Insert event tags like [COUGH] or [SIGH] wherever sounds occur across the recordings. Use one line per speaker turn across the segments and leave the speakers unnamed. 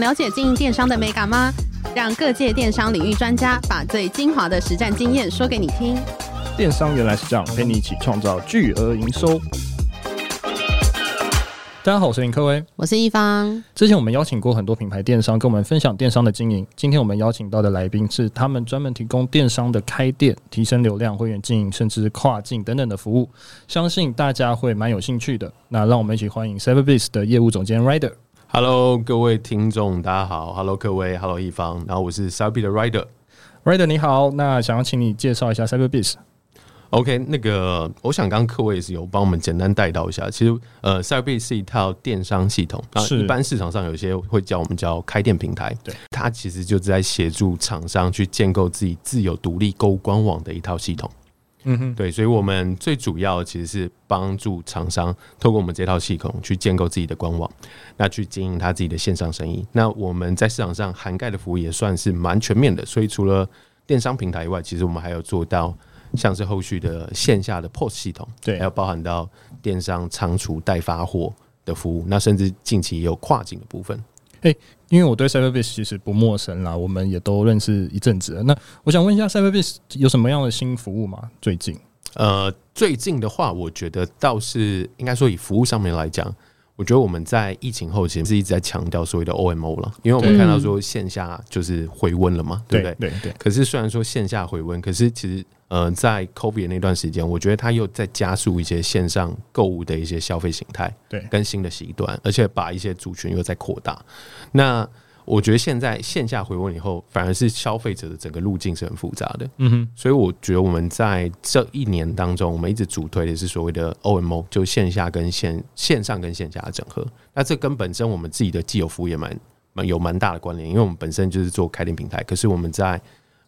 想了解经营电商的美感吗？让各界电商领域专家把最精华的实战经验说给你听。
电商原来是这样，陪你一起创造巨额营收。大家好，我是林科威，
我是一方。
之前我们邀请过很多品牌电商跟我们分享电商的经营。今天我们邀请到的来宾是他们专门提供电商的开店、提升流量、会员经营，甚至跨境等等的服务。相信大家会蛮有兴趣的。那让我们一起欢迎 Cyberbiz 的业务总监 Ryder。
Hello，各位听众，大家好。Hello，各位，Hello，一方。然后我是 CyberBiz 的
Rider，Rider，你好，那想要请你介绍一下 Cyberbiz。
OK，那个，我想刚刚各位也是有帮我们简单带到一下。其实，呃，Cyberbiz 是一套电商系统，啊，一般市场上有些会叫我们叫开店平台。对，它其实就是在协助厂商去建构自己自有独立购物官网的一套系统。嗯哼，对，所以我们最主要其实是帮助厂商透过我们这套系统去建构自己的官网，那去经营他自己的线上生意。那我们在市场上涵盖的服务也算是蛮全面的，所以除了电商平台以外，其实我们还有做到像是后续的线下的 POS 系统，对，还有包含到电商仓储代发货的服务，那甚至近期也有跨境的部分。
哎，因为我对 Cyberbiz 其实不陌生啦，我们也都认识一阵子了。那我想问一下，Cyberbiz 有什么样的新服务吗？最近？
呃，最近的话，我觉得倒是应该说以服务上面来讲，我觉得我们在疫情后期是一直在强调所谓的 OMO 了，因为我们看到说线下就是回温了嘛，对不？对对，对。可是虽然说线下回温，可是其实。呃，在 COVID 那段时间，我觉得它又在加速一些线上购物的一些消费形态，对，跟新的习惯，而且把一些族群又在扩大。那我觉得现在线下回温以后，反而是消费者的整个路径是很复杂的。嗯哼，所以我觉得我们在这一年当中，我们一直主推的是所谓的 OMO，就线下跟线线上跟线下的整合。那这跟本身我们自己的既有服务也蛮蛮有蛮大的关联，因为我们本身就是做开店平台，可是我们在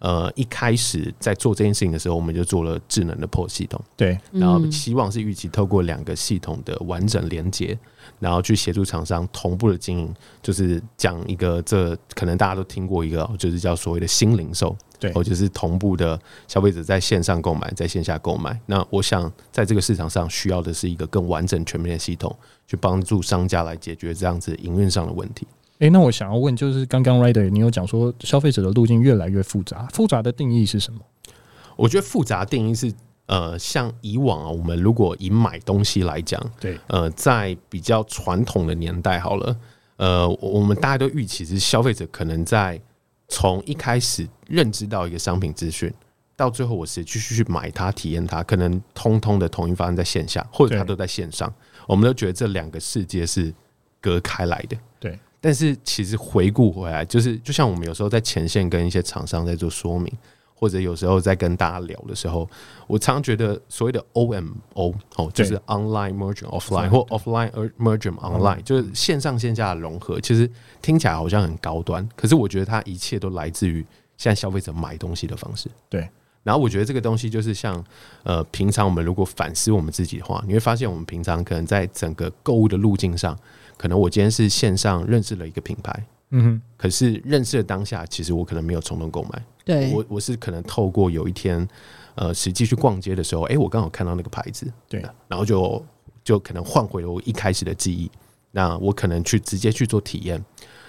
呃，一开始在做这件事情的时候，我们就做了智能的 POS 系统，对，然后希望是预期透过两个系统的完整连接，然后去协助厂商同步的经营，就是讲一个这可能大家都听过一个，就是叫所谓的新零售，对，或者是同步的消费者在线上购买，在线下购买。那我想在这个市场上需要的是一个更完整全面的系统，去帮助商家来解决这样子营运上的问题。
诶、欸，那我想要问，就是刚刚 Rider 你有讲说消费者的路径越来越复杂，复杂的定义是什么？
我觉得复杂定义是，呃，像以往啊，我们如果以买东西来讲，对，呃，在比较传统的年代，好了，呃，我们大家都预期是消费者可能在从一开始认知到一个商品资讯，到最后我是继续去买它、体验它，可能通通的统一发生在线下，或者它都在线上，我们都觉得这两个世界是隔开来的，对。但是其实回顾回来，就是就像我们有时候在前线跟一些厂商在做说明，或者有时候在跟大家聊的时候，我常常觉得所谓的 OMO 哦，就是 Online Merging Offline 或 Offline Merging Online，就是线上线下的融合。其实听起来好像很高端，可是我觉得它一切都来自于现在消费者买东西的方式。对，然后我觉得这个东西就是像呃，平常我们如果反思我们自己的话，你会发现我们平常可能在整个购物的路径上。可能我今天是线上认识了一个品牌，嗯哼，可是认识的当下，其实我可能没有冲动购买，对，我我是可能透过有一天，呃，实际去逛街的时候，哎，我刚好看到那个牌子，对，然后就就可能换回了我一开始的记忆，那我可能去直接去做体验，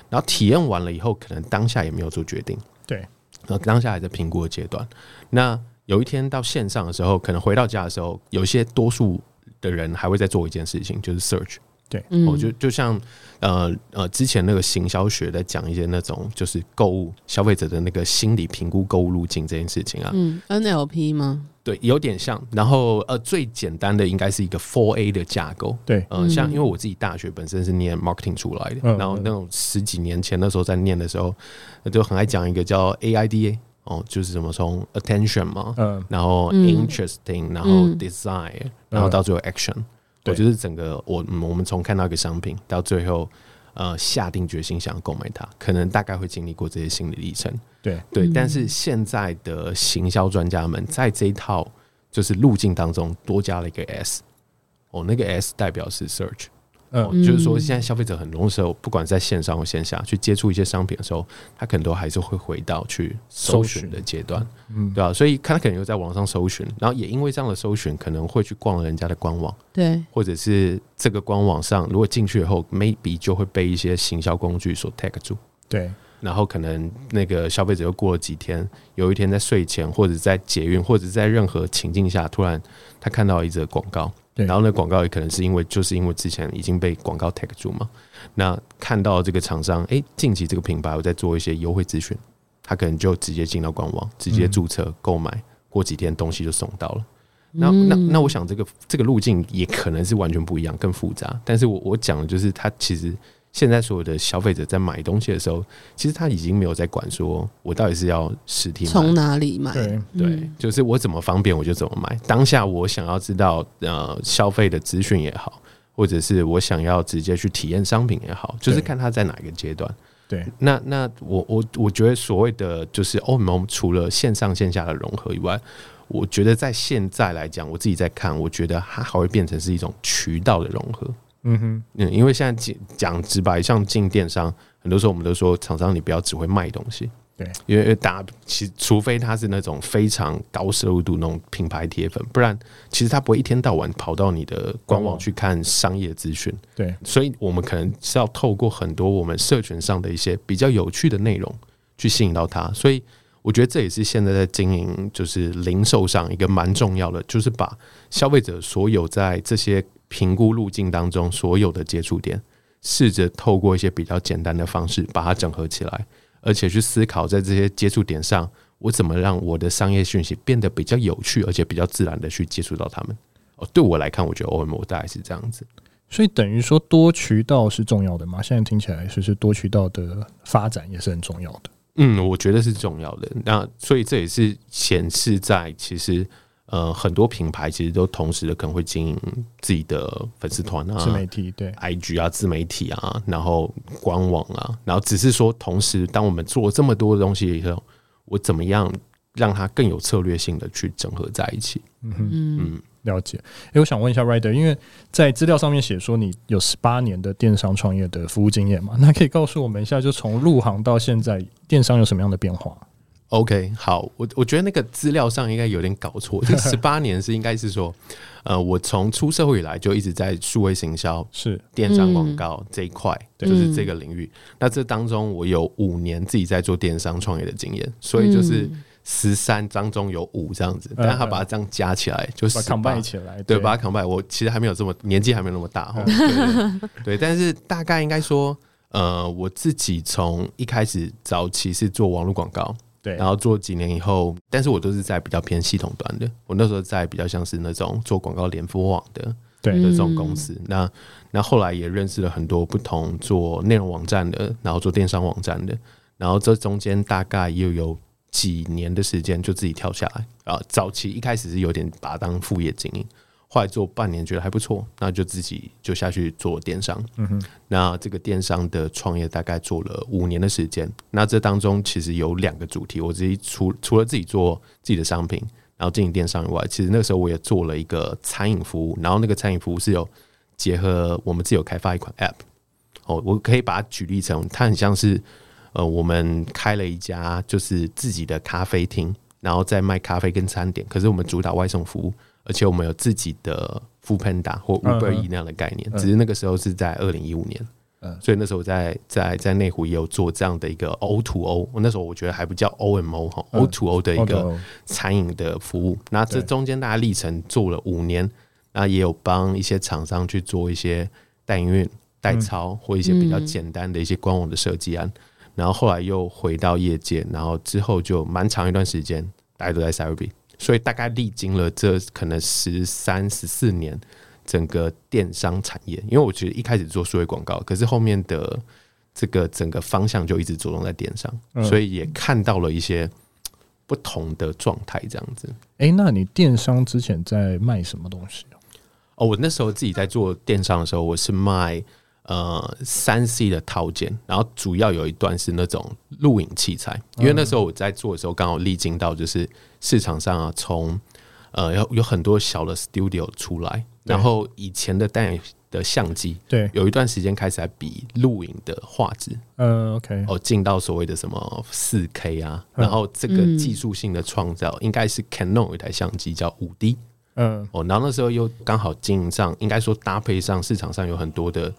然后体验完了以后，可能当下也没有做决定，对，然后当下还在评估的阶段，那有一天到线上的时候，可能回到家的时候，有些多数的人还会再做一件事情，就是 search。对，我就就像呃呃，之前那个行销学在讲一些那种就是购物消费者的那个心理评估购物路径这件事情啊，
嗯，NLP 吗？
对，有点像。然后呃，最简单的应该是一个 Four A 的架构。对，呃，像因为我自己大学本身是念 marketing 出来的，然后那种十几年前那时候在念的时候，就很爱讲一个叫 AIDA 哦，就是怎么从 attention 嘛，嗯，然后 interesting，然后 desire，然后到最后 action。对，就是整个我我们从看到一个商品到最后呃下定决心想要购买它，可能大概会经历过这些心理历程。
对
对，但是现在的行销专家们在这一套就是路径当中多加了一个 S，哦，那个 S 代表是 Search。嗯，就是说，现在消费者很多时候，不管在线上或线下去接触一些商品的时候，他可能都还是会回到去搜寻的阶段，嗯，对吧？所以他可能又在网上搜寻，然后也因为这样的搜寻，可能会去逛人家的官网，
对，
或者是这个官网上，如果进去以后，maybe 就会被一些行销工具所 tag 住，
对，
然后可能那个消费者又过了几天，有一天在睡前，或者在捷运，或者在任何情境下，突然他看到一则广告。然后呢，广告也可能是因为，就是因为之前已经被广告 tag 住嘛。那看到这个厂商，哎，近期这个品牌我在做一些优惠咨询，他可能就直接进到官网，直接注册购买，过几天东西就送到了。那那那，我想这个这个路径也可能是完全不一样，更复杂。但是我我讲的就是，它其实。现在所有的消费者在买东西的时候，其实他已经没有在管说，我到底是要实体
从哪里买？
对对，就是我怎么方便我就怎么买。当下我想要知道呃消费的资讯也好，或者是我想要直接去体验商品也好，就是看他在哪一个阶段。
对，
那那我我我觉得所谓的就是 OMO 除了线上线下的融合以外，我觉得在现在来讲，我自己在看，我觉得它还会变成是一种渠道的融合。
嗯哼，
嗯，因为现在讲讲直白，像进电商，很多时候我们都说厂商你不要只会卖东西，
对，
因为大家其除非他是那种非常高摄入度那种品牌铁粉，不然其实他不会一天到晚跑到你的官网去看商业资讯，
对，
所以我们可能是要透过很多我们社群上的一些比较有趣的内容去吸引到他，所以我觉得这也是现在在经营就是零售上一个蛮重要的，就是把消费者所有在这些。评估路径当中所有的接触点，试着透过一些比较简单的方式把它整合起来，而且去思考在这些接触点上，我怎么让我的商业讯息变得比较有趣，而且比较自然的去接触到他们。哦，对我来看，我觉得 OMO 大概是这样子。
所以等于说多渠道是重要的嘛？现在听起来是是多渠道的发展也是很重要的。
嗯，我觉得是重要的。那所以这也是显示在其实。呃，很多品牌其实都同时的可能会经营自己的粉丝团啊、
自媒体对
IG 啊、自媒体啊，然后官网啊，然后只是说，同时当我们做这么多的东西以后，我怎么样让它更有策略性的去整合在一起？
嗯哼嗯，了解。哎，我想问一下 Rider，因为在资料上面写说你有十八年的电商创业的服务经验嘛，那可以告诉我们一下，就从入行到现在，电商有什么样的变化
？OK，好，我我觉得那个资料上应该有点搞错，这 [LAUGHS] 十八年是应该是说，呃，我从出社会以来就一直在数位行销、
是
电商广告这一块，就是这个领域。那这当中我有五年自己在做电商创业的经验，所以就是十三当中有五这样子，但他把它这样加起来就是把它
combine 起来，
对，把它 combine。我其实还没有这么年纪还没有那么大哈，对，[LAUGHS] 对，但是大概应该说，呃，我自己从一开始早期是做网络广告。
对，
然后做几年以后，但是我都是在比较偏系统端的。我那时候在比较像是那种做广告联播网的，对的这种公司。那那后来也认识了很多不同做内容网站的，然后做电商网站的。然后这中间大概又有几年的时间，就自己跳下来啊。早期一开始是有点把它当副业经营。后来做半年觉得还不错，那就自己就下去做电商。嗯哼，那这个电商的创业大概做了五年的时间。那这当中其实有两个主题，我自己除除了自己做自己的商品，然后经营电商以外，其实那个时候我也做了一个餐饮服务。然后那个餐饮服务是有结合我们自有开发一款 App。哦，我可以把它举例成，它很像是呃，我们开了一家就是自己的咖啡厅，然后再卖咖啡跟餐点。可是我们主打外送服务。而且我们有自己的 Foodpanda 或 Uber E 那样的概念，只是那个时候是在二零一五年，所以那时候在在在内湖也有做这样的一个 O to O，我那时候我觉得还不叫 O M O 哈，O to O 的一个餐饮的服务。那这中间大家历程做了五年，那也有帮一些厂商去做一些代营运、代操或一些比较简单的一些官网的设计案，然后后来又回到业界，然后之后就蛮长一段时间，大家都在 Cyberbe。所以大概历经了这可能十三十四年，整个电商产业，因为我觉得一开始做数位广告，可是后面的这个整个方向就一直着重在电商，所以也看到了一些不同的状态，这样子。
哎，那你电商之前在卖什么东西？
哦，我那时候自己在做电商的时候，我是卖呃三 C 的套件，然后主要有一段是那种录影器材，因为那时候我在做的时候刚好历经到就是市场上啊，从呃有有很多小的 studio 出来，然后以前的单眼的相机，
对，
有一段时间开始在比录影的画质，
嗯，OK，
哦，进到所谓的什么四 K 啊，然后这个技术性的创造，应该是 Canon 有一台相机叫五 D，嗯，哦，然后那时候又刚好经营上，应该说搭配上市场上有很多的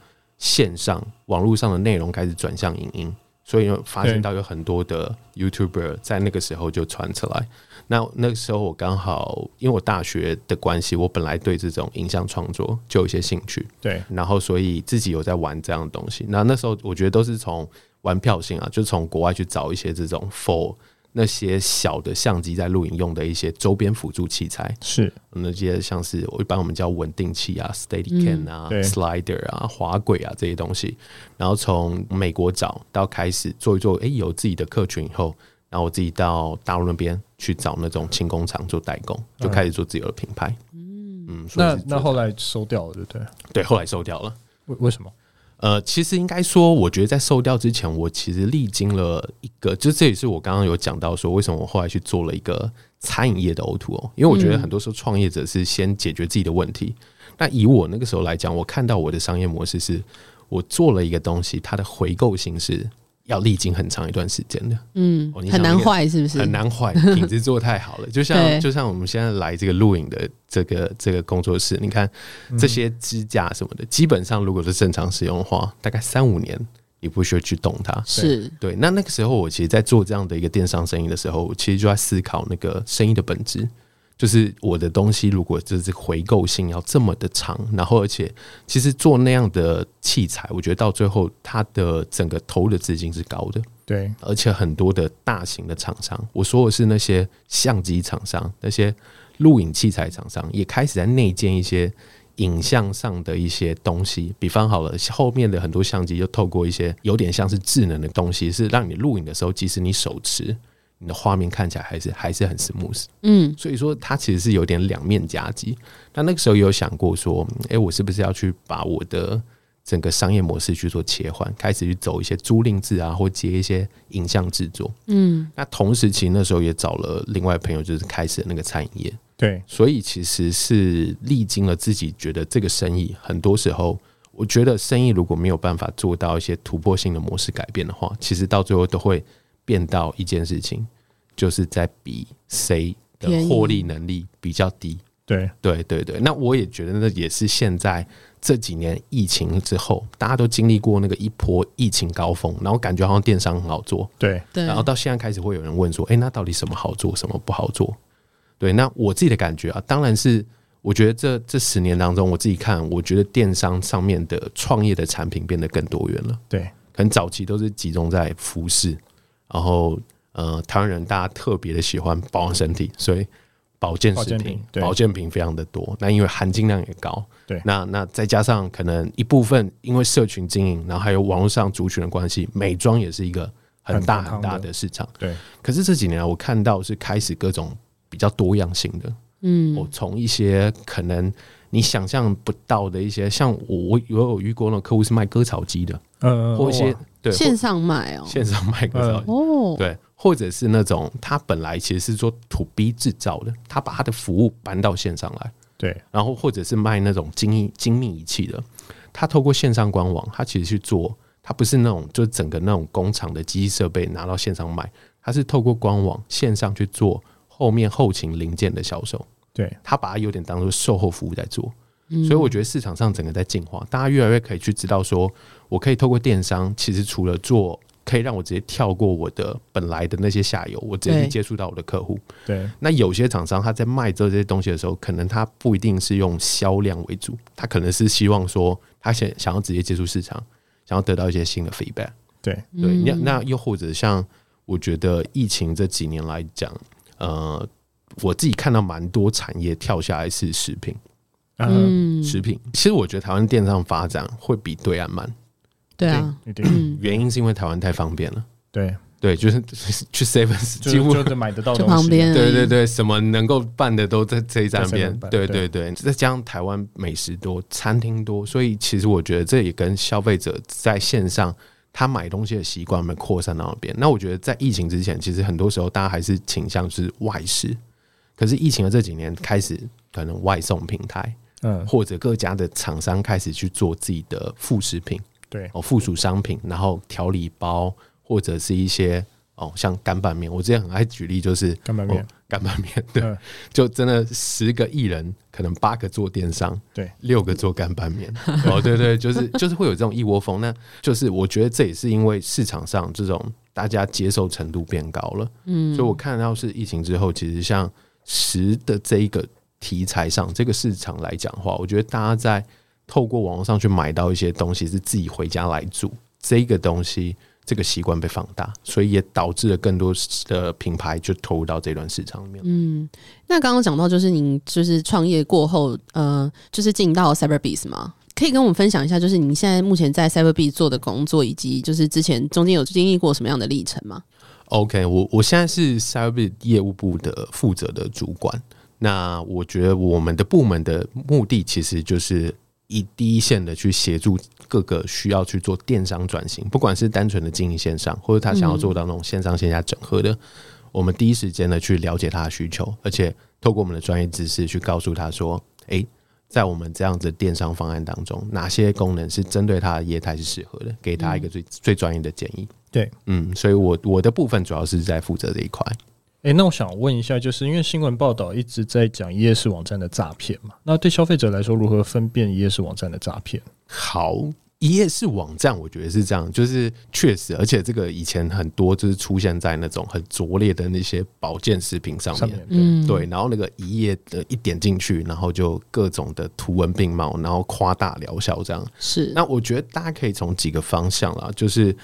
线上网络上的内容开始转向影音。所以发现到有很多的 YouTuber 在那个时候就传出来。那那个时候我刚好因为我大学的关系，我本来对这种影像创作就有一些兴趣。
对，
然后所以自己有在玩这样的东西。那那时候我觉得都是从玩票性啊，就从国外去找一些这种 for。那些小的相机在录影用的一些周边辅助器材，
是
那些像是我一般我们叫稳定器啊、Steadicam 啊、嗯、Slider 啊、滑轨啊这些东西，然后从美国找到开始做一做，哎、欸，有自己的客群以后，然后我自己到大陆那边去找那种轻工厂做代工，就开始做自己的品牌。嗯嗯，
那那后来收掉了，对不对？
对，后来收掉了。
为为什么？
呃，其实应该说，我觉得在售掉之前，我其实历经了一个，就这也是我刚刚有讲到说，为什么我后来去做了一个餐饮业的 O2O，因为我觉得很多时候创业者是先解决自己的问题。那以我那个时候来讲，我看到我的商业模式是，我做了一个东西，它的回购性是。要历经很长一段时间的，
嗯，很难坏，是不是？
很难坏，品质做太好了。就像就像我们现在来这个录影的这个这个工作室，你看这些支架什么的，基本上如果是正常使用的话，大概三五年你不需要去动它。
是
对。那那个时候，我其实，在做这样的一个电商生意的时候，我其实就在思考那个生意的本质。就是我的东西，如果就是回购性要这么的长，然后而且其实做那样的器材，我觉得到最后它的整个投的资金是高的，
对，
而且很多的大型的厂商，我说的是那些相机厂商、那些录影器材厂商，也开始在内建一些影像上的一些东西，比方好了，后面的很多相机就透过一些有点像是智能的东西，是让你录影的时候，即使你手持。你的画面看起来还是还是很 smooth，嗯，所以说它其实是有点两面夹击。那那个时候有想过说，哎、欸，我是不是要去把我的整个商业模式去做切换，开始去走一些租赁制啊，或接一些影像制作，嗯。那同时其实那时候也找了另外朋友，就是开始那个餐饮业，
对。
所以其实是历经了自己觉得这个生意，很多时候我觉得生意如果没有办法做到一些突破性的模式改变的话，其实到最后都会变到一件事情。就是在比谁的获利能力比较低，
对
对对对。那我也觉得那也是现在这几年疫情之后，大家都经历过那个一波疫情高峰，然后感觉好像电商很好做，
对
对。
然后到现在开始会有人问说，哎，那到底什么好做，什么不好做？对，那我自己的感觉啊，当然是我觉得这这十年当中，我自己看，我觉得电商上面的创业的产品变得更多元了。
对，
可能早期都是集中在服饰，然后。呃，台湾人大家特别的喜欢保养身体，所以保健食品、保健品非常的多。那因为含金量也高，
对。
那那再加上可能一部分因为社群经营，然后还有网络上族群的关系，美妆也是一个很大很大的市场。
对。
可是这几年我看到是开始各种比较多样性的，嗯，我从一些可能你想象不到的一些，像我我有遇过那种客户是卖割草机的，嗯，或一些对
线上卖哦，
线上卖哦，对。或者是那种他本来其实是做 to B 制造的，他把他的服务搬到线上来，
对。然
后或者是卖那种精密精密仪器的，他透过线上官网，他其实去做，他不是那种就整个那种工厂的机器设备拿到线上卖，他是透过官网线上去做后面后勤零件的销售，
对。
他把它有点当做售后服务在做，所以我觉得市场上整个在进化，大家越来越可以去知道说，我可以透过电商，其实除了做。可以让我直接跳过我的本来的那些下游，我直接去接触到我的客户。
对，
那有些厂商他在卖这些东西的时候，可能他不一定是用销量为主，他可能是希望说他想想要直接接触市场，想要得到一些新的 feedback。
对
对，那那又或者像我觉得疫情这几年来讲，呃，我自己看到蛮多产业跳下来是食品，嗯，食品。其实我觉得台湾电商发展会比对岸慢。
对啊，
对，
原因是因为台湾太方便了。
对
对，就是 [LAUGHS] 去 seven 几乎
就买得到东西，
就旁边，
对对对，什么能够办的都在这一站边。对对对，再加上台湾美食多，餐厅多，所以其实我觉得这也跟消费者在线上他买东西的习惯没扩散到那边。那我觉得在疫情之前，其实很多时候大家还是倾向是外食，可是疫情的这几年开始，可能外送平台，嗯，或者各家的厂商开始去做自己的副食品。
对。
哦，附属商品，然后调理包或者是一些哦，像干拌面，我之前很爱举例，就是
干拌面，
干拌面，对，嗯、就真的十个艺人，可能八个做电商，
对，
六个做干拌面，[LAUGHS] 哦，对对，就是就是会有这种一窝蜂，那就是我觉得这也是因为市场上这种大家接受程度变高了，嗯，所以我看到是疫情之后，其实像食的这一个题材上，这个市场来讲的话，我觉得大家在。透过网络上去买到一些东西，是自己回家来煮，这个东西这个习惯被放大，所以也导致了更多的品牌就投入到这段市场里面。
嗯，那刚刚讲到就是您就是创业过后，呃，就是进到 Cyberbiz 吗？可以跟我们分享一下，就是您现在目前在 Cyberbiz 做的工作，以及就是之前中间有经历过什么样的历程吗
？OK，我我现在是 Cyberbis 业务部的负责的主管。那我觉得我们的部门的目的其实就是。以第一线的去协助各个需要去做电商转型，不管是单纯的经营线上，或者他想要做到那种线上线下整合的，嗯、我们第一时间的去了解他的需求，而且透过我们的专业知识去告诉他说：“诶、欸，在我们这样子电商方案当中，哪些功能是针对他的业态是适合的，给他一个最、嗯、最专业的建议。”
对，
嗯，所以我我的部分主要是在负责这一块。
哎、欸，那我想问一下，就是因为新闻报道一直在讲一页式网站的诈骗嘛？那对消费者来说，如何分辨一页式网站的诈骗？
好，一页式网站，我觉得是这样，就是确实，而且这个以前很多就是出现在那种很拙劣的那些保健食品上面，上面
嗯，
对，然后那个一页的一点进去，然后就各种的图文并茂，然后夸大疗效这样。
是，
那我觉得大家可以从几个方向啦，就是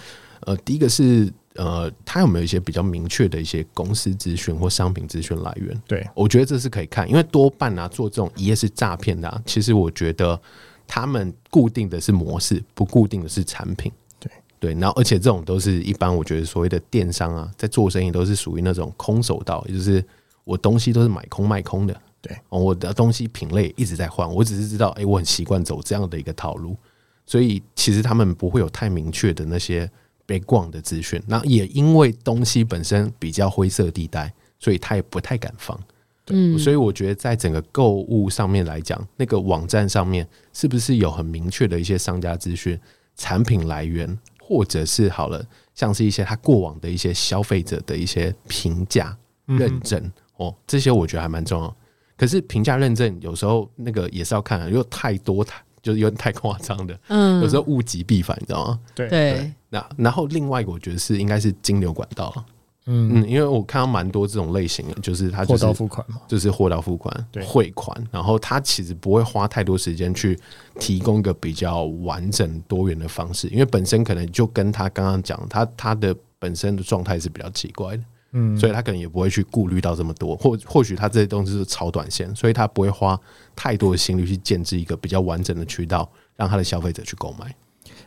呃，第一个是。呃，他有没有一些比较明确的一些公司资讯或商品资讯来源？
对，
我觉得这是可以看，因为多半啊做这种一页式诈骗的啊，其实我觉得他们固定的是模式，不固定的是产品。
对
对，然后而且这种都是一般我觉得所谓的电商啊，在做生意都是属于那种空手道，也就是我东西都是买空卖空的。
对，
我的东西品类一直在换，我只是知道，哎，我很习惯走这样的一个套路，所以其实他们不会有太明确的那些。被逛的资讯，那也因为东西本身比较灰色地带，所以他也不太敢放。嗯，所以我觉得在整个购物上面来讲，那个网站上面是不是有很明确的一些商家资讯、产品来源，或者是好了，像是一些他过往的一些消费者的一些评价认证哦，这些我觉得还蛮重要。可是评价认证有时候那个也是要看，因为太多太。就是有点太夸张的，嗯，有时候物极必反，你知道吗？
对
对。
那然后另外一个，我觉得是应该是金流管道，嗯嗯，因为我看到蛮多这种类型的，就是他就是货到
付款嘛，
就是货到付款，对，汇款，然后他其实不会花太多时间去提供一个比较完整多元的方式，因为本身可能就跟他刚刚讲，他他的本身的状态是比较奇怪的。嗯，所以他可能也不会去顾虑到这么多，或或许他这些东西是超短线，所以他不会花太多的心力去建置一个比较完整的渠道，让他的消费者去购买。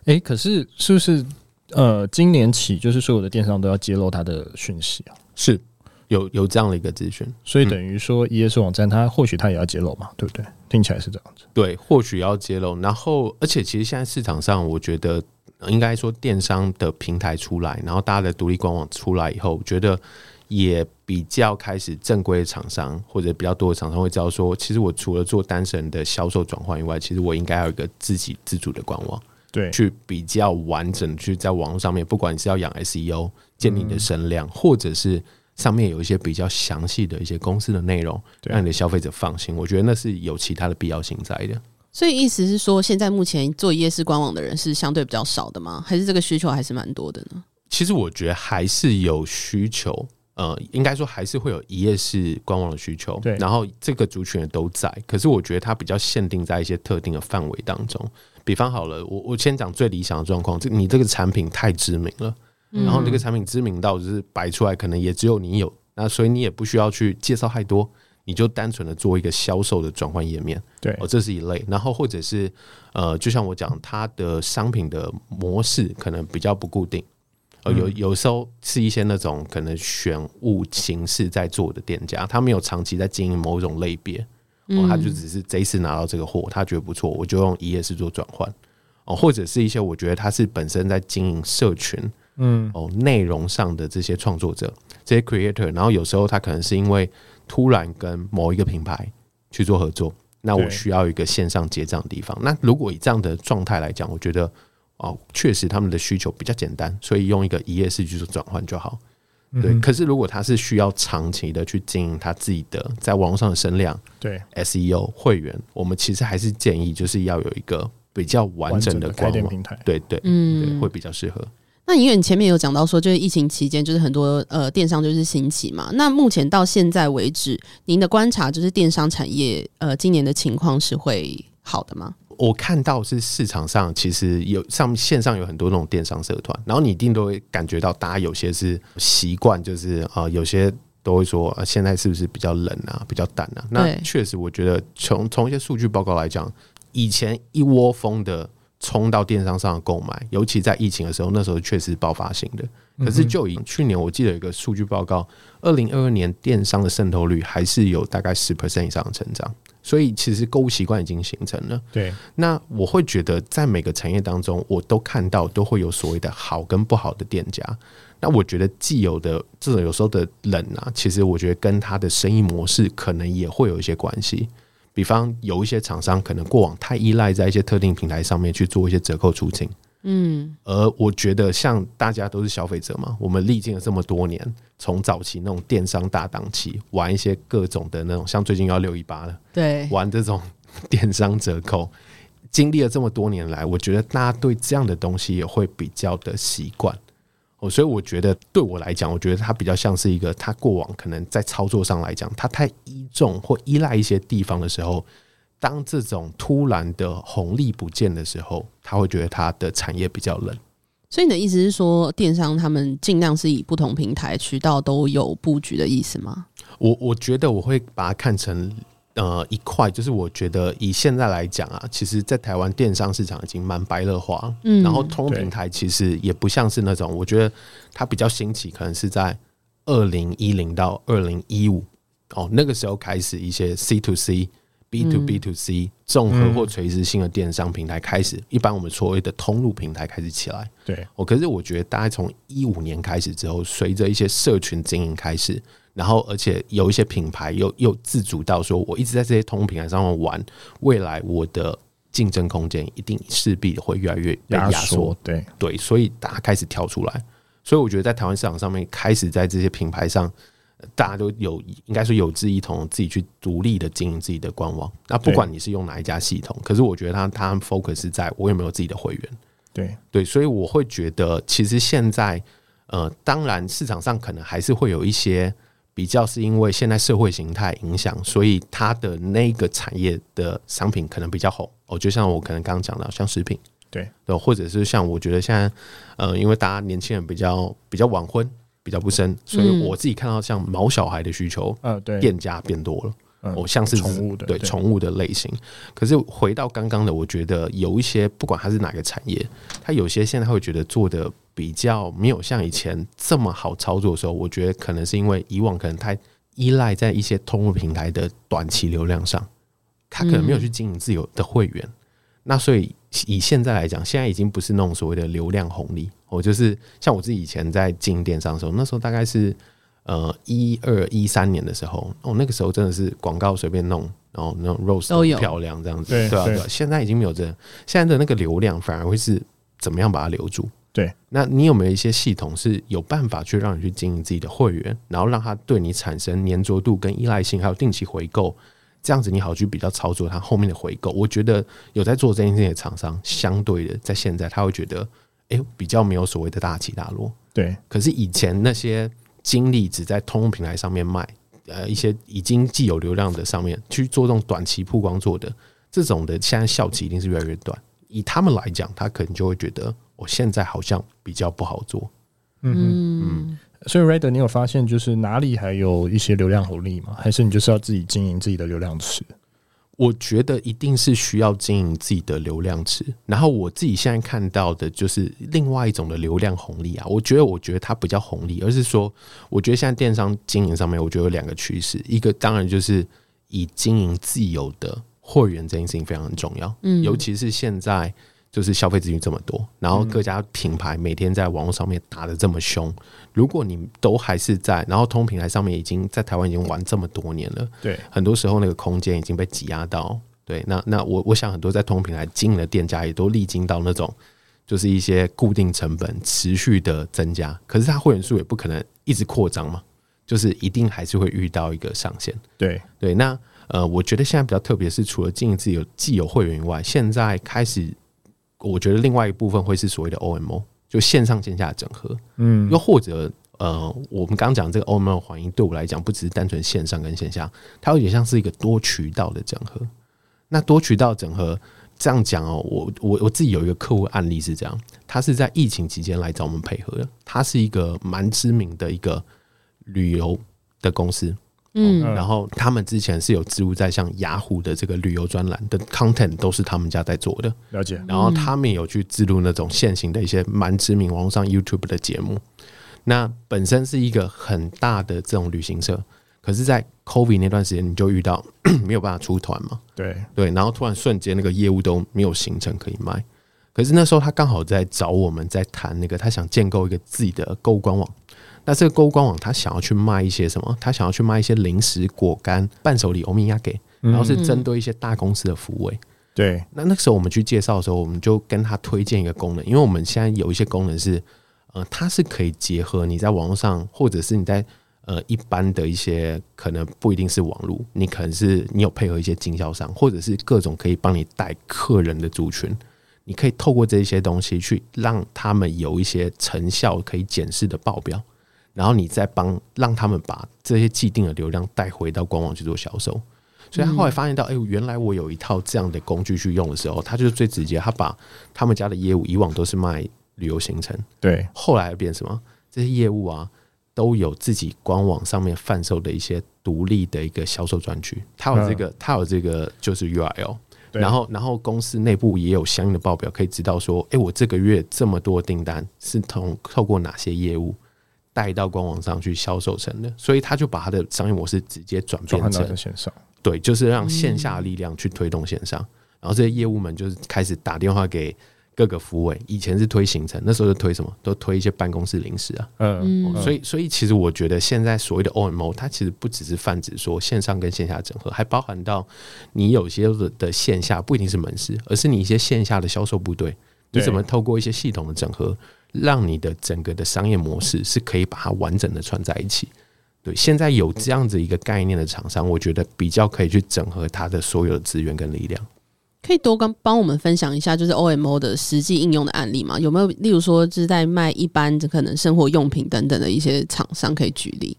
哎、欸，可是是不是呃，今年起就是所有的电商都要揭露它的讯息啊？
是有有这样的一个资讯，
所以等于说 E S 网站，它或许它也要揭露嘛，对不对？听起来是这样子。
对，或许要揭露，然后而且其实现在市场上，我觉得。应该说，电商的平台出来，然后大家的独立官网出来以后，我觉得也比较开始正规的厂商或者比较多的厂商会知道说，其实我除了做单纯的销售转换以外，其实我应该要有一个自己自主的官网，
对，
去比较完整去在网络上面，不管你是要养 SEO 建立你的声量，或者是上面有一些比较详细的一些公司的内容，让你的消费者放心，我觉得那是有其他的必要性在的。
所以意思是说，现在目前做一页式官网的人是相对比较少的吗？还是这个需求还是蛮多的呢？
其实我觉得还是有需求，呃，应该说还是会有一页式官网的需求。
对，
然后这个族群也都在，可是我觉得它比较限定在一些特定的范围当中。比方好了，我我先讲最理想的状况，这你这个产品太知名了，然后这个产品知名到就是摆出来可能也只有你有，那所以你也不需要去介绍太多。你就单纯的做一个销售的转换页面，
对，
哦，这是一类。然后或者是呃，就像我讲，它的商品的模式可能比较不固定，呃，有有时候是一些那种可能选物形式在做的店家，他没有长期在经营某种类别，哦，他就只是这一次拿到这个货，他觉得不错，我就用一页式做转换，哦，或者是一些我觉得他是本身在经营社群，嗯，哦，内容上的这些创作者，这些 creator，然后有时候他可能是因为突然跟某一个品牌去做合作，那我需要一个线上结账的地方，那如果以这样的状态来讲，我觉得。哦，确实他们的需求比较简单，所以用一个一页式去做转换就好。对，嗯、可是如果他是需要长期的去经营他自己的在网络上的声量，对 SEO 会员，我们其实还是建议就是要有一个比较完整的官网平台。对对，嗯，会比较适合。
那因为你前面有讲到说，就是疫情期间，就是很多呃电商就是兴起嘛。那目前到现在为止，您的观察就是电商产业呃今年的情况是会好的吗？
我看到是市场上其实有上线上有很多那种电商社团，然后你一定都会感觉到，大家有些是习惯，就是啊、呃，有些都会说、呃，现在是不是比较冷啊，比较淡啊？那确实，我觉得从从一些数据报告来讲，以前一窝蜂的冲到电商上的购买，尤其在疫情的时候，那时候确实爆发性的。可是就以去年，我记得有一个数据报告，二零二二年电商的渗透率还是有大概十 percent 以上的成长。所以其实购物习惯已经形成了。对，那我会觉得在每个产业当中，我都看到都会有所谓的好跟不好的店家。那我觉得既有的这种有时候的冷啊，其实我觉得跟他的生意模式可能也会有一些关系。比方有一些厂商可能过往太依赖在一些特定平台上面去做一些折扣出清。嗯，而我觉得像大家都是消费者嘛，我们历经了这么多年，从早期那种电商大档期玩一些各种的那种，像最近要六一八了，对，玩这种电商折扣，经历了这么多年来，我觉得大家对这样的东西也会比较的习惯哦，所以我觉得对我来讲，我觉得它比较像是一个，它过往可能在操作上来讲，它太依重或依赖一些地方的时候。当这种突然的红利不见的时候，他会觉得他的产业比较冷。
所以你的意思是说，电商他们尽量是以不同平台渠道都有布局的意思吗？
我我觉得我会把它看成呃一块，就是我觉得以现在来讲啊，其实，在台湾电商市场已经蛮白热化，嗯，然后通平台其实也不像是那种，我觉得它比较兴起，可能是在二零一零到二零一五哦，那个时候开始一些 C to C。B to B to C 综合或垂直性的电商平台开始，一般我们所谓的通路平台开始起来。对，我可是我觉得大概从一五年开始之后，随着一些社群经营开始，然后而且有一些品牌又又自主到说，我一直在这些通路平台上面玩，未来我的竞争空间一定势必会越来越压缩。对对，所以大家开始跳出来，所以我觉得在台湾市场上面开始在这些品牌上。大家都有，应该说有志一同，自己去独立的经营自己的官网。那不管你是用哪一家系统，可是我觉得他他 focus 在我有没有自己的会员。对对，所以我会觉得，其实现在呃，当然市场上可能还是会有一些比较，是因为现在社会形态影响，所以它的那个产业的商品可能比较红。哦，就像我可能刚刚讲到，像食品，对，或者是像我觉得现在呃，因为大家年轻人比较比较晚婚。比较不深，所以我自己看到像毛小孩的需求，呃，对，店家变多了，哦，像是宠物的，对，宠物的类型。可是回到刚刚的，我觉得有一些，不管它是哪个产业，它有些现在会觉得做的比较没有像以前这么好操作的时候，我觉得可能是因为以往可能太依赖在一些通路平台的短期流量上，他可能没有去经营自由的会员，那所以。以现在来讲，现在已经不是那种所谓的流量红利。我就是像我自己以前在经营电商的时候，那时候大概是呃一二一三年的时候，哦，那个时候真的是广告随便弄，然后那种 rose 都漂亮这样子，对啊，对啊。现在已经没有这样，现在的那个流量反而会是怎么样把它留住？对，那你有没有一些系统是有办法去让你去经营自己的会员，然后让他对你产生粘着度跟依赖性，还有定期回购？这样子你好去比较操作它后面的回购，我觉得有在做这件事情的厂商，相对的在现在他会觉得，哎，比较没有所谓的大起大落。对，可是以前那些精力只在通用平台上面卖，呃，一些已经既有流量的上面去做这种短期曝光做的这种的，现在效期一定是越来越短。以他们来讲，他可能就会觉得，我现在好像比较不好做。嗯
嗯。所以，Raider，你有发现就是哪里还有一些流量红利吗？还是你就是要自己经营自己的流量池？
我觉得一定是需要经营自己的流量池，然后我自己现在看到的就是另外一种的流量红利啊。我觉得，我觉得它不叫红利，而是说，我觉得现在电商经营上面，我觉得有两个趋势，一个当然就是以经营自有的货源这件事情非常很重要，嗯，尤其是现在。就是消费资讯这么多，然后各家品牌每天在网络上面打的这么凶，如果你都还是在，然后通平台上面已经在台湾已经玩这么多年了，对，很多时候那个空间已经被挤压到，对，那那我我想很多在通平台经营的店家也都历经到那种，就是一些固定成本持续的增加，可是它会员数也不可能一直扩张嘛，就是一定还是会遇到一个上限，对。对，那呃，我觉得现在比较特别是除了经营自己有既有会员以外，现在开始。我觉得另外一部分会是所谓的 OMO，就线上线下的整合，嗯，又或者呃，我们刚刚讲这个 OMO 环境对我来讲，不只是单纯线上跟线下，它有点像是一个多渠道的整合。那多渠道整合这样讲哦，我我我自己有一个客户案例是这样，他是在疫情期间来找我们配合的，他是一个蛮知名的一个旅游的公司。嗯，然后他们之前是有植入在像雅虎的这个旅游专栏的 content 都是他们家在做的，了解。然后他们有去植入那种现行的一些蛮知名网络上 YouTube 的节目。那本身是一个很大的这种旅行社，可是，在 COVID 那段时间，你就遇到 [COUGHS] 没有办法出团嘛？对对。然后突然瞬间那个业务都没有行程可以卖。可是那时候他刚好在找我们在谈那个，他想建构一个自己的购物官网。那这个购物官网，他想要去卖一些什么？他想要去卖一些零食、果干、伴手礼、欧米亚给，然后是针对一些大公司的服务。对，那那个时候我们去介绍的时候，我们就跟他推荐一个功能，因为我们现在有一些功能是，呃，它是可以结合你在网络上，或者是你在呃一般的一些可能不一定是网络，你可能是你有配合一些经销商，或者是各种可以帮你带客人的族群，你可以透过这些东西去让他们有一些成效可以检视的报表。然后你再帮让他们把这些既定的流量带回到官网去做销售，所以他后来发现到，哎，原来我有一套这样的工具去用的时候，他就是最直接，他把他们家的业务以往都是卖旅游行程，对，后来变什么？这些业务啊，都有自己官网上面贩售的一些独立的一个销售专区，他有这个，他有这个就是 URL，然后然后公司内部也有相应的报表，可以知道说，哎，我这个月这么多订单是通透过哪些业务。带到官网上去销售成的，所以他就把他的商业模式直接转变成线上，对，就是让线下的力量去推动线上，然后这些业务们就是开始打电话给各个服务，以前是推行程，那时候就推什么，都推一些办公室零食啊，嗯，所以所以其实我觉得现在所谓的 OMO，它其实不只是泛指说线上跟线下整合，还包含到你有些的的线下不一定是门市，而是你一些线下的销售部队，你怎么透过一些系统的整合。让你的整个的商业模式是可以把它完整的串在一起。对，现在有这样子一个概念的厂商，我觉得比较可以去整合它的所有的资源跟力量。
可以多跟帮我们分享一下，就是 OMO 的实际应用的案例吗？有没有？例如说，就是在卖一般可能生活用品等等的一些厂商，可以举例。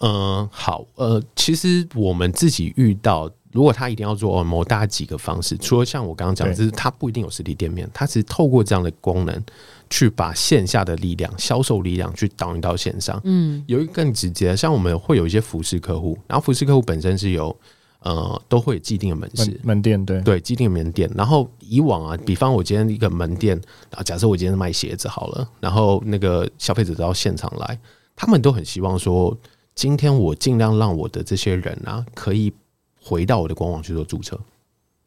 嗯，好，呃，其实我们自己遇到。如果他一定要做 OMO，大概几个方式，除了像我刚刚讲，就是他不一定有实体店面，他只是透过这样的功能去把线下的力量、销售力量去导引到线上。嗯，有一个更直接，像我们会有一些服饰客户，然后服饰客户本身是有呃都会有既定的门市门，门店，对对，既定的门店。然后以往啊，比方我今天一个门店啊，假设我今天是卖鞋子好了，然后那个消费者到现场来，他们都很希望说，今天我尽量让我的这些人啊可以。回到我的官网去做注册，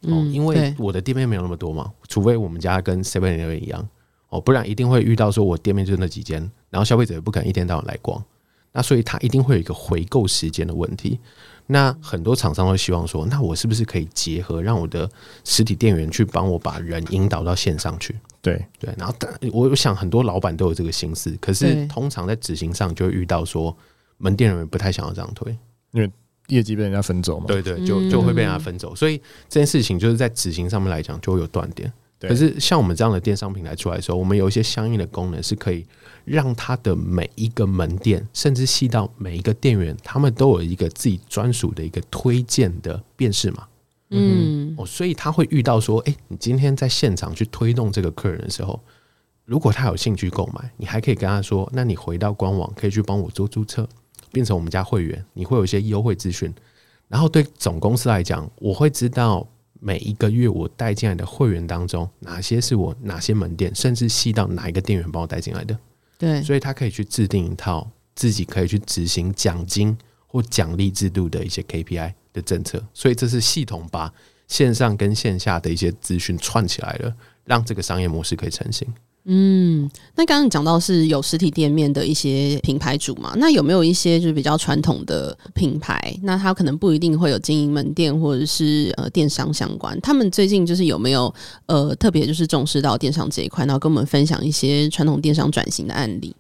哦，因为我的店面没有那么多嘛，除非我们家跟 Seven Eleven 一样，哦，不然一定会遇到说我店面就那几间，然后消费者也不可能一天到晚来逛，那所以它一定会有一个回购时间的问题。那很多厂商会希望说，那我是不是可以结合让我的实体店员去帮我把人引导到线上去？对对，然后我我想很多老板都有这个心思，可是通常在执行上就会遇到说门店人员不太想要这样推，因为。
业绩被人家分走嘛？
对对，就就会被人家分走，所以这件事情就是在执行上面来讲就会有断点。可是像我们这样的电商平台出来的时候，我们有一些相应的功能是可以让它的每一个门店，甚至细到每一个店员，他们都有一个自己专属的一个推荐的辨识码。嗯，哦，所以他会遇到说，哎，你今天在现场去推动这个客人的时候，如果他有兴趣购买，你还可以跟他说，那你回到官网可以去帮我做注册。变成我们家会员，你会有一些优惠资讯，然后对总公司来讲，我会知道每一个月我带进来的会员当中，哪些是我哪些门店，甚至细到哪一个店员帮我带进来的。
对，
所以他可以去制定一套自己可以去执行奖金或奖励制度的一些 KPI 的政策。所以这是系统把线上跟线下的一些资讯串起来了，让这个商业模式可以成型。
嗯，那刚刚讲到是有实体店面的一些品牌主嘛，那有没有一些就是比较传统的品牌？那他可能不一定会有经营门店或者是呃电商相关。他们最近就是有没有呃特别就是重视到电商这一块，然后跟我们分享一些传统电商转型的案例？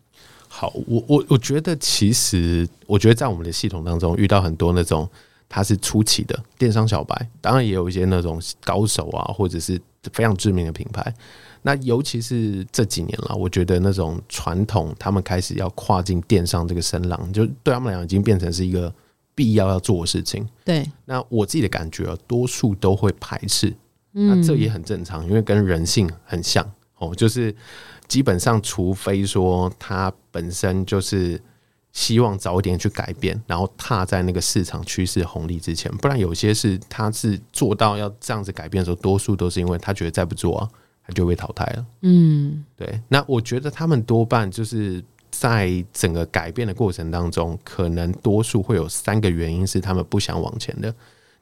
好，我我我觉得其实我觉得在我们的系统当中遇到很多那种他是初期的电商小白，当然也有一些那种高手啊，或者是非常知名的品牌。那尤其是这几年了，我觉得那种传统，他们开始要跨进电商这个声浪，就对他们来讲已经变成是一个必要要做的事情。
对，
那我自己的感觉，多数都会排斥。那这也很正常，因为跟人性很像哦，就是基本上，除非说他本身就是希望早一点去改变，然后踏在那个市场趋势红利之前，不然有些是他是做到要这样子改变的时候，多数都是因为他觉得再不做啊。他就被淘汰了。嗯，对。那我觉得他们多半就是在整个改变的过程当中，可能多数会有三个原因是他们不想往前的。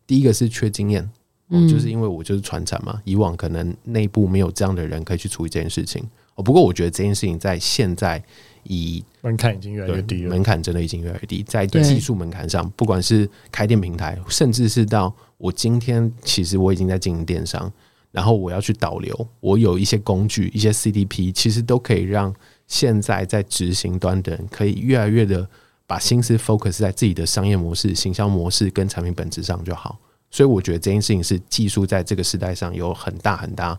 第一个是缺经验，嗯，就是因为我就是传产嘛，以往可能内部没有这样的人可以去处理这件事情。哦，不过我觉得这件事情在现在以
门槛已经越来越低了，
门槛真的已经越来越低，在技术门槛上，不管是开店平台，甚至是到我今天，其实我已经在经营电商。然后我要去导流，我有一些工具，一些 CDP，其实都可以让现在在执行端的人可以越来越的把心思 focus 在自己的商业模式、行销模式跟产品本质上就好。所以我觉得这件事情是技术在这个时代上有很大很大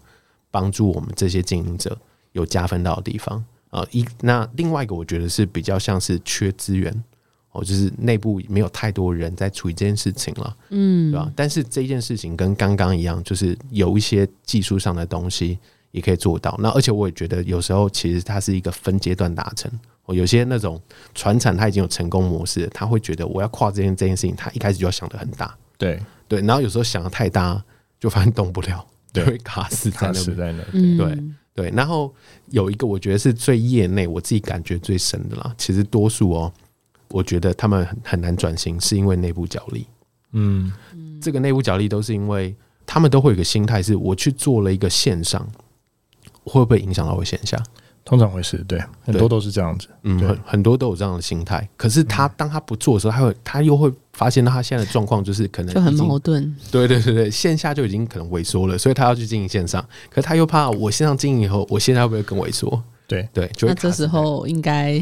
帮助我们这些经营者有加分到的地方啊。一那另外一个我觉得是比较像是缺资源。哦，就是内部没有太多人在处理这件事情了，嗯，对吧？但是这件事情跟刚刚一样，就是有一些技术上的东西也可以做到。那而且我也觉得有时候其实它是一个分阶段达成。哦，有些那种传产它已经有成功模式，他会觉得我要跨这件这件事情，他一开始就要想得很大，
对
对。然后有时候想得太大，就发现动不了，就会卡死在那，
在那。
对对。然后有一个我觉得是最业内我自己感觉最深的啦，其实多数哦。我觉得他们很很难转型，是因为内部角力。嗯，这个内部角力都是因为他们都会有一个心态，是我去做了一个线上，会不会影响到我线下？
通常会是对，很多都是这样子。
嗯，很很多都有这样的心态。可是他当他不做的时候，他会他又会发现到他现在的状况就是可能
就很矛盾。
对对对对，线下就已经可能萎缩了，所以他要去经营线上。可是他又怕我线上经营以后，我现在会不会更萎缩？
对
对，
那这时候应该。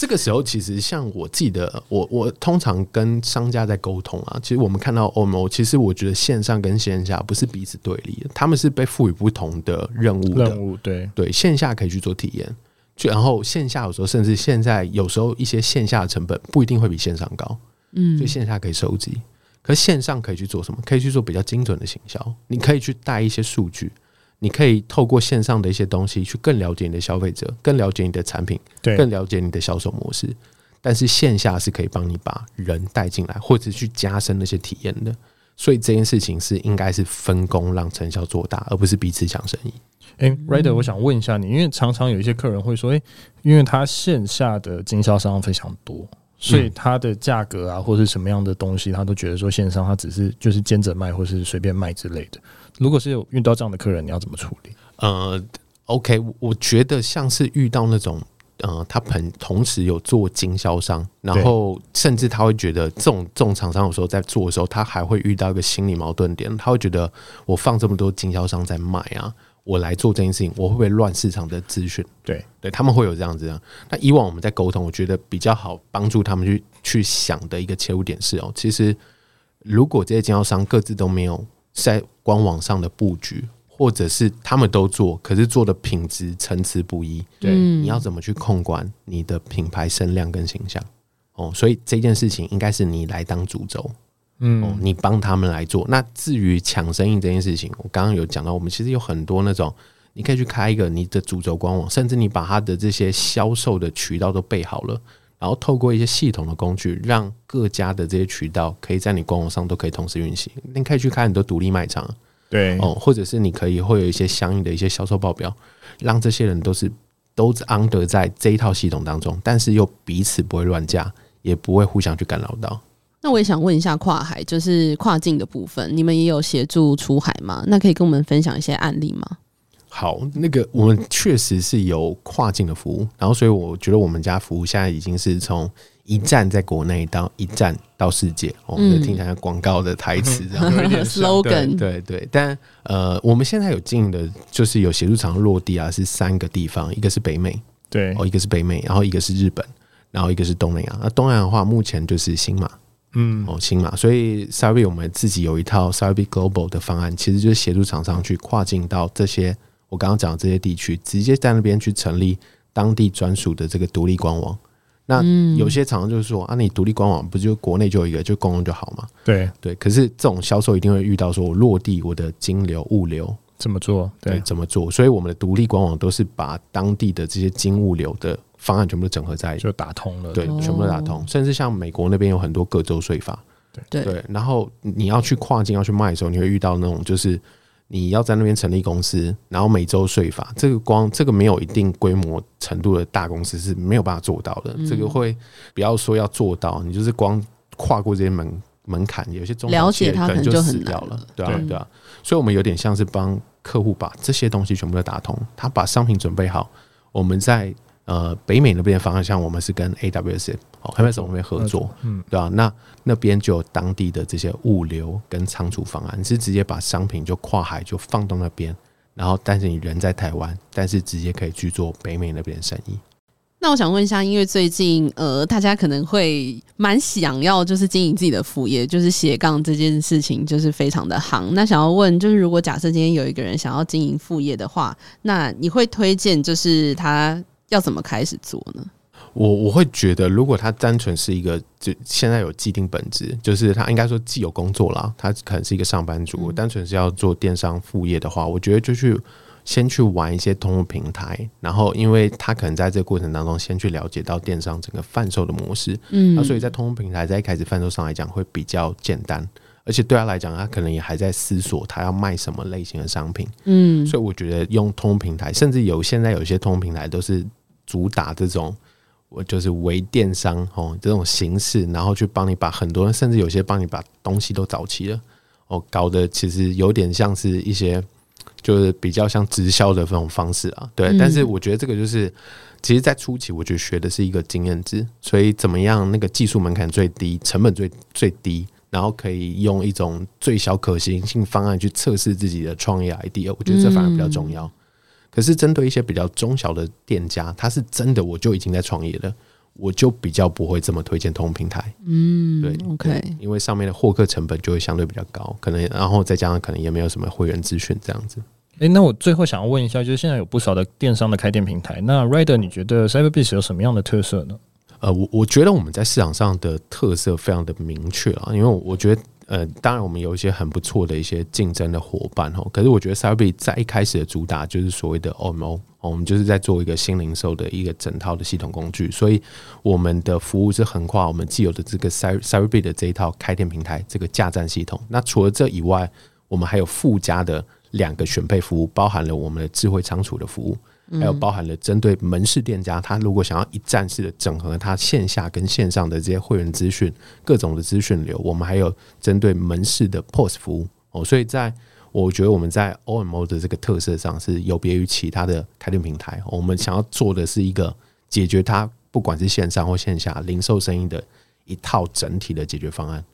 这个时候，其实像我记得，我我通常跟商家在沟通啊。其实我们看到 OMO，其实我觉得线上跟线下不是彼此对立的，他们是被赋予不同的任务的。
任务对
对，线下可以去做体验，就然后线下有时候甚至现在有时候一些线下的成本不一定会比线上高，嗯，所以线下可以收集，可是线上可以去做什么？可以去做比较精准的行销，你可以去带一些数据。你可以透过线上的一些东西去更了解你的消费者，更了解你的产品，对，更了解你的销售模式。但是线下是可以帮你把人带进来，或者去加深那些体验的。所以这件事情是应该是分工让成效做大，而不是彼此抢生意。
诶，Rider，我想问一下你，因为常常有一些客人会说，诶，因为他线下的经销商非常多，所以他的价格啊，或是什么样的东西，他都觉得说线上他只是就是兼着卖，或是随便卖之类的。如果是有遇到这样的客人，你要怎么处理？
呃，OK，我觉得像是遇到那种，呃，他朋同时有做经销商，然后甚至他会觉得这种这种厂商有时候在做的时候，他还会遇到一个心理矛盾点，他会觉得我放这么多经销商在卖啊，我来做这件事情，我会不会乱市场的资讯？
对，
对他们会有这样子的。那以往我们在沟通，我觉得比较好帮助他们去去想的一个切入点是哦，其实如果这些经销商各自都没有。在官网上的布局，或者是他们都做，可是做的品质参差不一。对，你要怎么去控管你的品牌声量跟形象？哦，所以这件事情应该是你来当主轴，嗯，你帮他们来做。那至于抢生意这件事情，我刚刚有讲到，我们其实有很多那种，你可以去开一个你的主轴官网，甚至你把它的这些销售的渠道都备好了。然后透过一些系统的工具，让各家的这些渠道可以在你官网上都可以同时运行。你可以去看很多独立卖场，
对
哦，或者是你可以会有一些相应的一些销售报表，让这些人都是都 under 在这一套系统当中，但是又彼此不会乱价，也不会互相去干扰到。
那我也想问一下跨海，就是跨境的部分，你们也有协助出海吗？那可以跟我们分享一些案例吗？
好，那个我们确实是有跨境的服务，然后所以我觉得我们家服务现在已经是从一站在国内到一站到世界，哦，就听起来像广告的台词 [LAUGHS] 这样
slogan，
对对。但呃，我们现在有经营的，就是有协助厂落地啊，是三个地方，一个是北美，
对，
哦，一个是北美，然后一个是日本，然后一个是东南亚。那东南亚的话，目前就是新马。嗯，哦，新马，所以 Cyber 我们自己有一套 Cyber Global 的方案，其实就是协助厂商去跨境到这些我刚刚讲的这些地区，直接在那边去成立当地专属的这个独立官网。那有些厂商就是说啊，你独立官网不就国内就有一个就公用就好嘛？
对
对。可是这种销售一定会遇到说，我落地我的金流物流
怎么做？对，
对，怎么做？所以我们的独立官网都是把当地的这些金物流的。方案全部都整合在一起，
就打通了。
对，全部都打通。甚至像美国那边有很多各州税法，
对
对。然后你要去跨境要去卖的时候，你会遇到那种就是你要在那边成立公司，然后每周税法，这个光这个没有一定规模程度的大公司是没有办法做到的。这个会不要说要做到，你就是光跨过这些门门槛，有些中
了解它可能就
死掉了。对啊，对啊。所以我们有点像是帮客户把这些东西全部都打通，他把商品准备好，我们在。呃，北美那边的方向，我们是跟 AWS 哦，AWS 我们合作，嗯，对吧、啊？那那边就有当地的这些物流跟仓储方案，你是直接把商品就跨海就放到那边，然后但是你人在台湾，但是直接可以去做北美那边的生意。
那我想问一下，因为最近呃，大家可能会蛮想要就是经营自己的副业，就是斜杠这件事情就是非常的行。那想要问，就是如果假设今天有一个人想要经营副业的话，那你会推荐就是他？要怎么开始做呢？
我我会觉得，如果他单纯是一个，就现在有既定本质，就是他应该说既有工作啦，他可能是一个上班族，单纯是要做电商副业的话，我觉得就去先去玩一些通路平台，然后因为他可能在这个过程当中先去了解到电商整个贩售的模式，嗯，那所以在通路平台在一开始贩售上来讲会比较简单，而且对他来讲，他可能也还在思索他要卖什么类型的商品，嗯，所以我觉得用通路平台，甚至有现在有些通路平台都是。主打这种，我就是微电商哦，这种形式，然后去帮你把很多人，甚至有些帮你把东西都找齐了哦，搞得其实有点像是一些，就是比较像直销的这种方式啊。对，但是我觉得这个就是，其实，在初期我觉得学的是一个经验值，所以怎么样那个技术门槛最低，成本最最低，然后可以用一种最小可行性方案去测试自己的创业 idea，我觉得这反而比较重要。可是针对一些比较中小的店家，他是真的我就已经在创业了，我就比较不会这么推荐通用平台。嗯，对
，OK，
因为上面的获客成本就会相对比较高，可能然后再加上可能也没有什么会员资讯这样子。
诶、欸，那我最后想要问一下，就是现在有不少的电商的开店平台，那 Rider 你觉得 Cyberbiz 有什么样的特色呢？
呃，我我觉得我们在市场上的特色非常的明确啊，因为我觉得。呃，当然，我们有一些很不错的一些竞争的伙伴哦。可是，我觉得 SABi 在一开始的主打就是所谓的 OMO，我们就是在做一个新零售的一个整套的系统工具，所以我们的服务是横跨我们既有的这个 SABi 的这一套开店平台这个架站系统。那除了这以外，我们还有附加的两个选配服务，包含了我们的智慧仓储的服务。还有包含了针对门市店家，他如果想要一站式的整合他线下跟线上的这些会员资讯、各种的资讯流，我们还有针对门市的 POS 服务哦。所以在我觉得我们在 OMO 的这个特色上是有别于其他的开店平台。我们想要做的是一个解决它不管是线上或线下零售生意的一套整体的解决方案。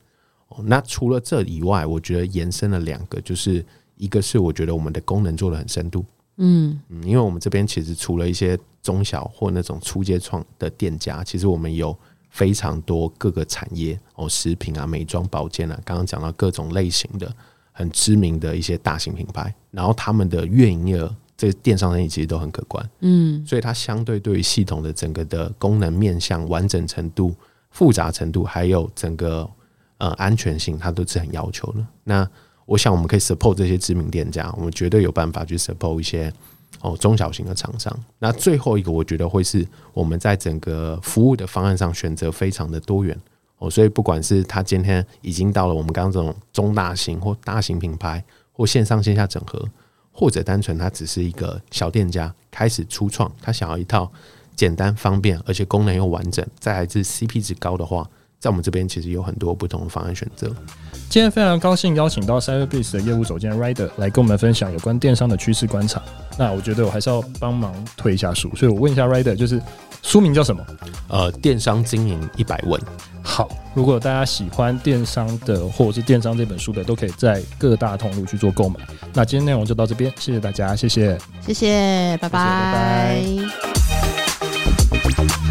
哦，那除了这以外，我觉得延伸了两个，就是一个是我觉得我们的功能做得很深度。嗯嗯，因为我们这边其实除了一些中小或那种初阶创的店家，其实我们有非常多各个产业哦，食品啊、美妆、保健啊，刚刚讲到各种类型的很知名的一些大型品牌，然后他们的月营业额，这电商生意其实都很可观。嗯，所以它相对对于系统的整个的功能面向、完整程度、复杂程度，还有整个呃安全性，它都是很要求的。那我想我们可以 support 这些知名店家，我们绝对有办法去 support 一些哦中小型的厂商。那最后一个，我觉得会是我们在整个服务的方案上选择非常的多元哦，所以不管是他今天已经到了我们刚刚这种中大型或大型品牌，或线上线下整合，或者单纯他只是一个小店家开始初创，他想要一套简单方便而且功能又完整，再来是 CP 值高的话。在我们这边其实有很多不同的方案选择。
今天非常高兴邀请到 Cyberbiz 的业务总监 Rider 来跟我们分享有关电商的趋势观察。那我觉得我还是要帮忙推一下书，所以我问一下 Rider，就是书名叫什么？
呃，电商经营一百问。
好，如果大家喜欢电商的或者是电商这本书的，都可以在各大通路去做购买。那今天内容就到这边，谢谢大家，谢谢，
谢谢，拜拜。谢谢拜拜。